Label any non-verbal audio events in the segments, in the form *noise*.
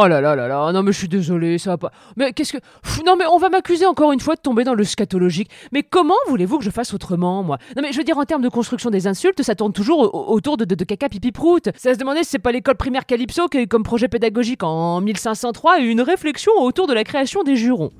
Oh là là là là, non mais je suis désolé, ça va pas. Mais qu'est-ce que... Non mais on va m'accuser encore une fois de tomber dans le scatologique. Mais comment voulez-vous que je fasse autrement, moi? Non mais je veux dire, en termes de construction des insultes, ça tourne toujours au- autour de, de, de caca pipi prout. Ça se demandait si c'est pas l'école primaire Calypso qui a eu comme projet pédagogique en 1503 une réflexion autour de la création des jurons.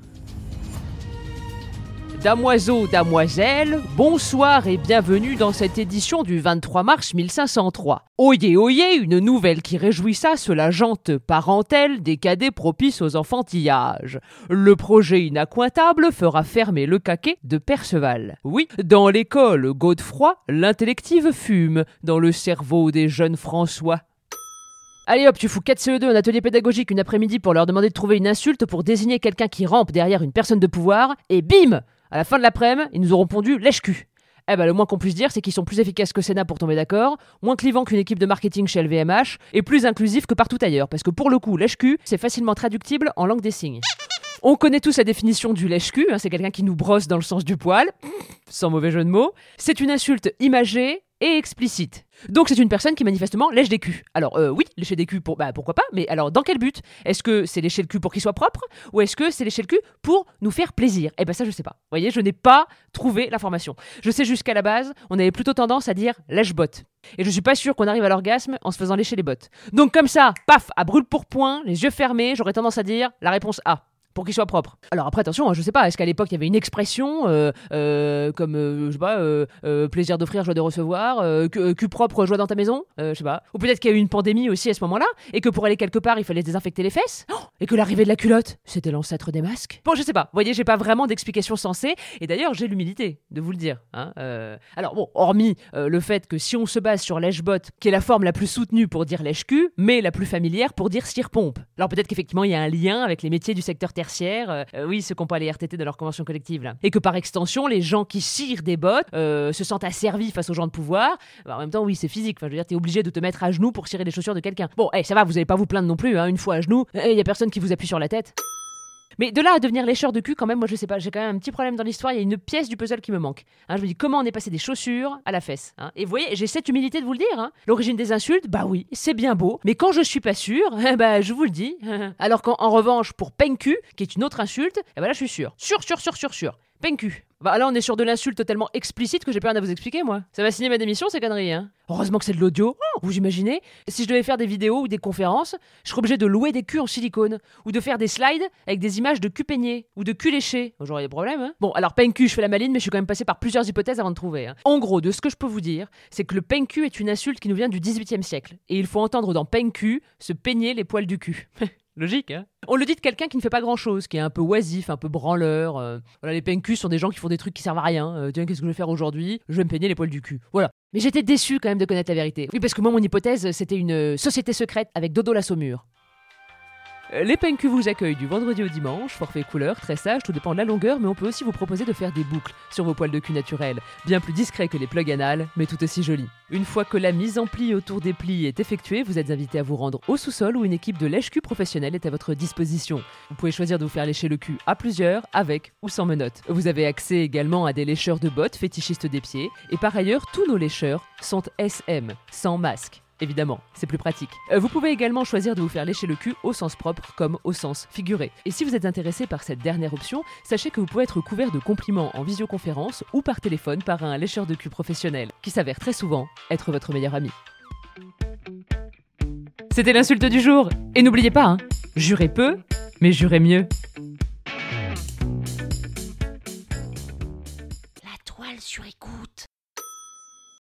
Damoiseau, damoiselle, bonsoir et bienvenue dans cette édition du 23 mars 1503. Oyez, oyez, une nouvelle qui réjouissa la jante parentèle des cadets propices aux enfantillages. Le projet inaccointable fera fermer le caquet de Perceval. Oui, dans l'école Godefroy, l'intellective fume dans le cerveau des jeunes François. Allez hop, tu fous 4 CE2 en atelier pédagogique une après-midi pour leur demander de trouver une insulte pour désigner quelqu'un qui rampe derrière une personne de pouvoir, et bim À la fin de l'après-midi, ils nous auront pondu lèche-cul. Eh ben, le moins qu'on puisse dire, c'est qu'ils sont plus efficaces que Sénat pour tomber d'accord, moins clivants qu'une équipe de marketing chez LVMH, et plus inclusifs que partout ailleurs, parce que pour le coup, lèche-cul, c'est facilement traductible en langue des signes. On connaît tous la définition du lèche-cul, hein, c'est quelqu'un qui nous brosse dans le sens du poil, sans mauvais jeu de mots. C'est une insulte imagée et explicite. Donc c'est une personne qui manifestement lèche des culs. Alors euh, oui, lécher des culs, pour, bah, pourquoi pas, mais alors dans quel but? Est-ce que c'est lécher le cul pour qu'il soit propre Ou est-ce que c'est lécher le cul pour nous faire plaisir? Eh ben ça je sais pas. Vous voyez, je n'ai pas trouvé l'information. Je sais jusqu'à la base, on avait plutôt tendance à dire lèche-botte. Et je suis pas sûr qu'on arrive à l'orgasme en se faisant lécher les bottes. Donc comme ça, paf, à brûle pour point, les yeux fermés, j'aurais tendance à dire la réponse A pour qu'il soit propre. Alors après attention, hein, je sais pas, est-ce qu'à l'époque il y avait une expression euh, euh, comme euh, je sais pas plaisir d'offrir, joie de recevoir, cul, propre, joie dans ta maison, je sais pas. Ou peut-être qu'il y a eu une pandémie aussi à ce moment-là et que pour aller quelque part il fallait désinfecter les fesses Oh et que l'arrivée de la culotte c'était l'ancêtre des masques. Bon, je sais pas. Vous voyez, j'ai pas vraiment d'explication sensée et d'ailleurs j'ai l'humilité de vous le dire. hein. Alors bon, hormis le fait que si on se base sur lèche-bot, qui est la forme la plus soutenue pour dire lèche-cul, mais la plus familière pour dire cire-pompe. Alors peut-être qu'effectivement il y a un lien avec les métiers du secteur tertiaire, euh, euh, oui, ceux qui n'ont pas les RTT de leur convention collective là. Et que par extension, les gens qui cirent des bottes euh, se sentent asservis face aux gens de pouvoir. Bah, en même temps, oui, c'est physique. Je veux dire, t'es obligé de te mettre à genoux pour cirer les chaussures de quelqu'un. Bon, eh, ça va, vous allez pas vous plaindre non plus, hein, une fois à genoux, il y a personne qui vous appuie sur la tête. Mais de là à devenir lécheur de cul, quand même, moi je sais pas, j'ai quand même un petit problème dans l'histoire, il y a une pièce du puzzle qui me manque. Hein, je me dis comment on est passé des chaussures à la fesse. hein. Et vous voyez, j'ai cette humilité de vous le dire. hein. L'origine des insultes, bah oui, c'est bien beau, mais quand je suis pas sûr, *laughs* bah je vous le dis. *laughs* Alors qu'en en revanche, pour pencu, qui est une autre insulte, eh ben là je suis sûr. Sûr, sûr, sûr, sûr, sûr. Pencu. Bah là on est sur de l'insulte tellement explicite que j'ai pas rien à vous expliquer moi. Ça va signer ma démission ces conneries hein. Heureusement que c'est de l'audio. Oh, vous imaginez Si je devais faire des vidéos ou des conférences, je serais obligé de louer des culs en silicone ou de faire des slides avec des images de cul peigné ou de cul léché. Oh, J'aurais des problèmes hein. Bon, alors pencu, je fais la maline mais je suis quand même passé par plusieurs hypothèses avant de trouver. hein. En gros, de ce que je peux vous dire, c'est que le pencu est une insulte qui nous vient du 18e siècle et il faut entendre dans pencu se peigner les poils du cul. *laughs* Logique, hein On le dit de quelqu'un qui ne fait pas grand-chose, qui est un peu oisif, un peu branleur. euh. Voilà, les pencus sont des gens qui font des trucs qui servent à rien. Euh, tiens, qu'est-ce que je vais faire aujourd'hui? Je vais me peigner les poils du cul. Voilà. Mais j'étais déçu quand même de connaître la vérité. Oui, parce que moi, mon hypothèse, c'était une euh, société secrète avec Dodo la Saumure. Euh, Les PNQ vous accueillent du vendredi au dimanche, forfait couleur, tressage, tout dépend de la longueur, mais on peut aussi vous proposer de faire des boucles sur vos poils de cul naturels, bien plus discrets que les plugs anal, mais tout aussi jolis. Une fois que la mise en pli autour des plis est effectuée, vous êtes invité à vous rendre au sous-sol où une équipe de lèche-cul professionnelle est à votre disposition. Vous pouvez choisir de vous faire lécher le cul à plusieurs, avec ou sans menottes. Vous avez accès également à des lécheurs de bottes fétichistes des pieds, et par ailleurs, tous nos lécheurs sont SM, sans masque. Évidemment, c'est plus pratique. Euh, Vous pouvez également choisir de vous faire lécher le cul au sens propre comme au sens figuré. Et si vous êtes intéressé par cette dernière option, sachez que vous pouvez être couvert de compliments en visioconférence ou par téléphone par un lécheur de cul professionnel, qui s'avère très souvent être votre meilleur ami. C'était l'insulte du jour. Et n'oubliez pas, hein, jurez peu, mais jurez mieux. La toile sur écoute.